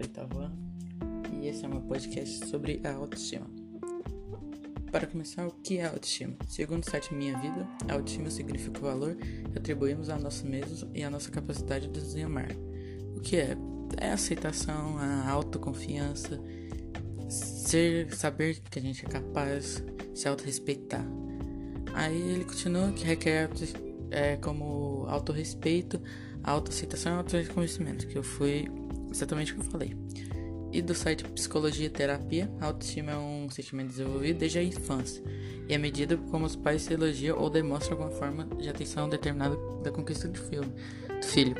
Oitavo ano e esse é meu podcast sobre a autoestima. Para começar, o que é autoestima? Segundo o site Minha Vida, a autoestima significa o valor que atribuímos a nós mesmos e a nossa capacidade de nos amar. O que é? É a aceitação, a autoconfiança, ser, saber que a gente é capaz, se autorrespeitar. Aí ele continua que requer é, como autorrespeito, autoaceitação e autorreconhecimento, que eu fui exatamente o que eu falei. E do site Psicologia e Terapia, a autoestima é um sentimento desenvolvido desde a infância e é medida como os pais se elogiam ou demonstram alguma forma de atenção determinada da conquista do filho, do filho.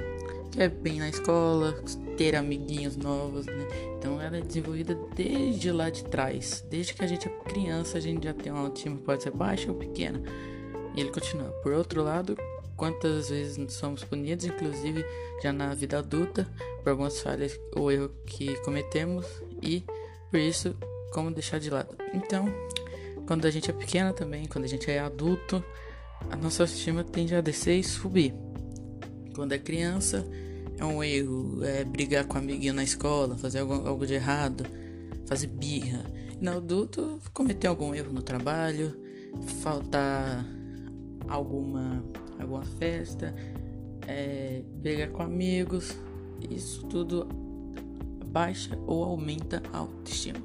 Que é bem na escola, ter amiguinhos novos, né? Então ela é desenvolvida desde lá de trás. Desde que a gente é criança, a gente já tem uma autoestima, pode ser baixa ou pequena. E ele continua. Por outro lado, quantas vezes somos punidos, inclusive já na vida adulta, por algumas falhas ou erro que cometemos e por isso como deixar de lado. Então, quando a gente é pequena também, quando a gente é adulto, a nossa autoestima tende a descer e subir. Quando é criança, é um erro, é brigar com um amiguinho na escola, fazer algo, algo de errado, fazer birra. E no adulto, cometer algum erro no trabalho, faltar alguma, alguma festa, é, brigar com amigos, isso tudo baixa ou aumenta a autoestima.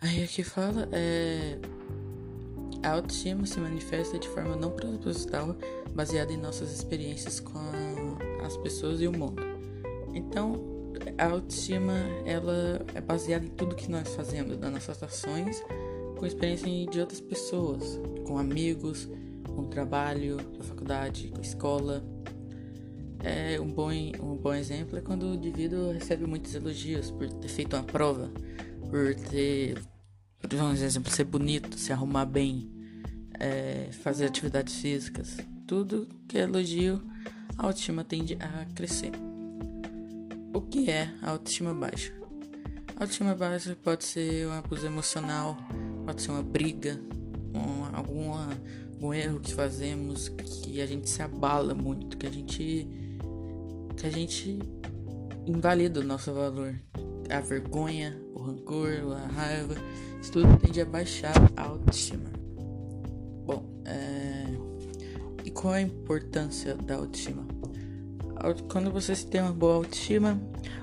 Aí aqui fala é a autoestima se manifesta de forma não proposital, baseada em nossas experiências com a, as pessoas e o mundo. Então, a autoestima ela é baseada em tudo que nós fazemos, das nossas ações, com experiência de outras pessoas, com amigos, com trabalho, com faculdade, com escola. É um bom, um bom exemplo é quando o indivíduo recebe muitos elogios por ter feito uma prova, por ter, por exemplo, ser bonito, se arrumar bem, é, fazer atividades físicas. Tudo que é elogio, a autoestima tende a crescer. O que é a autoestima baixa? A autoestima baixa pode ser um abuso emocional, pode ser uma briga, uma, alguma um erro que fazemos que a gente se abala muito, que a gente que a gente invalida o nosso valor. A vergonha, o rancor, a raiva, isso tudo tende a baixar a autoestima. Bom, é... e qual é a importância da autoestima? Quando você tem uma boa autoestima,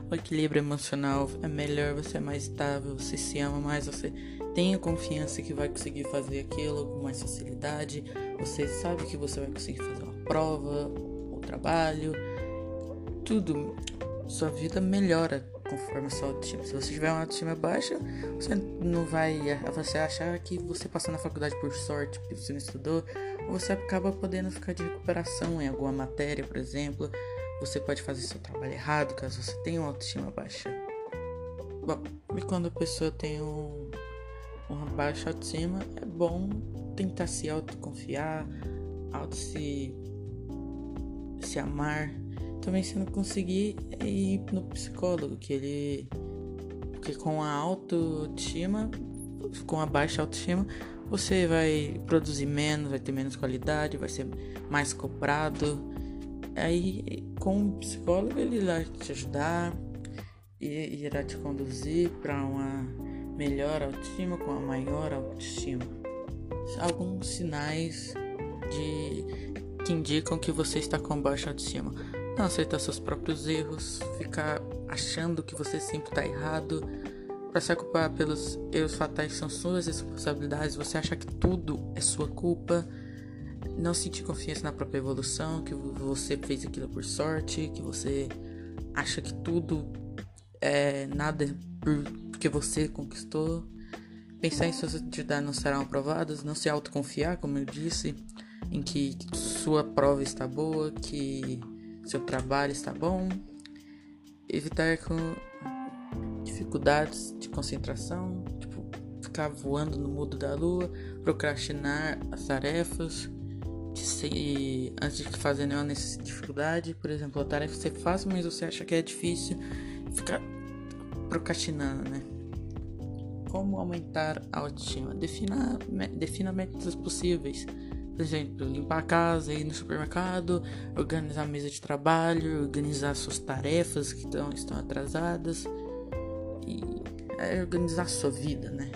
o equilíbrio emocional é melhor, você é mais estável, você se ama mais, você Tenha confiança que vai conseguir fazer aquilo com mais facilidade. Você sabe que você vai conseguir fazer uma prova, o trabalho, tudo. Sua vida melhora conforme a sua autoestima. Se você tiver uma autoestima baixa, você não vai você achar que você passou na faculdade por sorte, porque você não estudou, ou você acaba podendo ficar de recuperação em alguma matéria, por exemplo. Você pode fazer seu trabalho errado caso você tenha uma autoestima baixa. Bom, e quando a pessoa tem um baixa autoestima, é bom tentar se autoconfiar, auto se, se amar. Também se não conseguir é ir no psicólogo, que ele. Porque com a autoestima, com a baixa autoestima, você vai produzir menos, vai ter menos qualidade, vai ser mais cobrado. Aí com o psicólogo ele irá te ajudar e irá te conduzir para uma melhor autoestima com a maior autoestima. Alguns sinais de que indicam que você está com baixa autoestima. Não aceitar seus próprios erros, ficar achando que você sempre está errado, para se culpar pelos erros fatais que são suas responsabilidades, você acha que tudo é sua culpa, não sentir confiança na própria evolução, que você fez aquilo por sorte, que você acha que tudo é nada é por que você conquistou. Pensar em suas atividades não serão aprovadas, não se autoconfiar, como eu disse, em que sua prova está boa, que seu trabalho está bom. Evitar com dificuldades de concentração, tipo ficar voando no mundo da lua, procrastinar as tarefas, de se, antes de fazer nenhuma dificuldade, por exemplo, a tarefa você faz, mas você acha que é difícil, ficar procrastinando, né? Como aumentar a autoestima? Defina, defina métodos possíveis. Por exemplo, limpar a casa, ir no supermercado, organizar a mesa de trabalho, organizar suas tarefas que estão, estão atrasadas e é, organizar sua vida, né?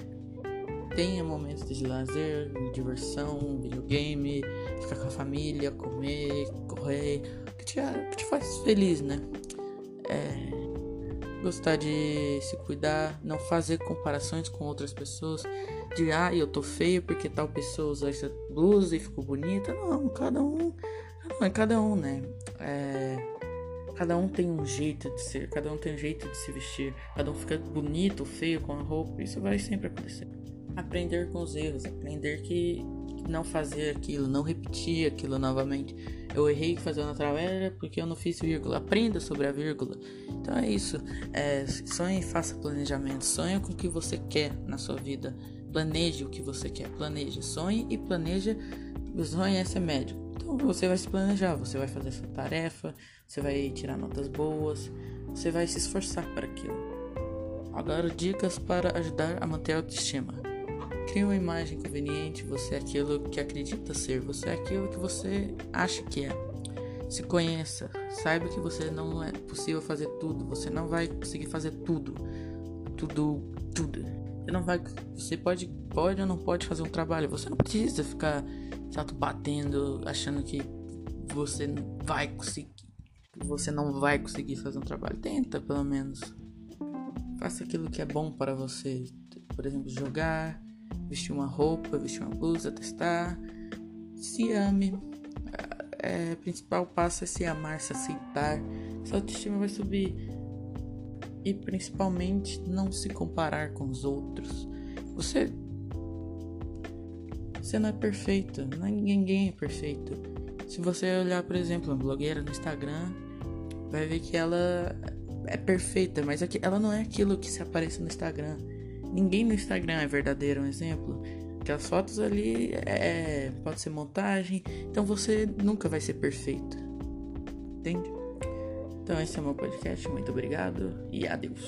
Tenha momentos de lazer, de diversão, videogame, ficar com a família, comer, correr, que te, que te faz feliz, né? É, gostar de se cuidar, não fazer comparações com outras pessoas, de ah, eu tô feio porque tal pessoa usa essa blusa e ficou bonita. Não, cada um, um é cada um, né? É, cada um tem um jeito de ser, cada um tem um jeito de se vestir, cada um fica bonito feio com a roupa, isso vai sempre acontecer aprender com os erros, aprender que não fazer aquilo, não repetir aquilo novamente. Eu errei fazendo outra travessa porque eu não fiz vírgula. Aprenda sobre a vírgula. Então é isso. É, sonhe e faça planejamento. Sonhe com o que você quer na sua vida. Planeje o que você quer. Planeje. Sonhe e planeja. Sonhe é ser médico. Então você vai se planejar. Você vai fazer essa tarefa. Você vai tirar notas boas. Você vai se esforçar para aquilo. Agora, dicas para ajudar a manter a autoestima. Crie uma imagem conveniente, você é aquilo que acredita ser, você é aquilo que você acha que é. Se conheça, saiba que você não é possível fazer tudo, você não vai conseguir fazer tudo. Tudo, tudo. Você não vai, você pode, pode ou não pode fazer um trabalho, você não precisa ficar chato batendo, achando que você vai conseguir, você não vai conseguir fazer um trabalho. Tenta, pelo menos. Faça aquilo que é bom para você. Por exemplo, jogar, vestir uma roupa, vestir uma blusa, testar. Se ame. É, principal passo é se amar, se aceitar. Sua autoestima vai subir. E principalmente não se comparar com os outros. Você. Você não é perfeito. Ninguém é perfeito. Se você olhar, por exemplo, uma blogueira no Instagram, vai ver que ela é perfeita, mas é ela não é aquilo que se aparece no Instagram. Ninguém no Instagram é verdadeiro, um exemplo. Que as fotos ali é, pode ser montagem, então você nunca vai ser perfeito. Entende? Então esse é o meu podcast, muito obrigado e adeus.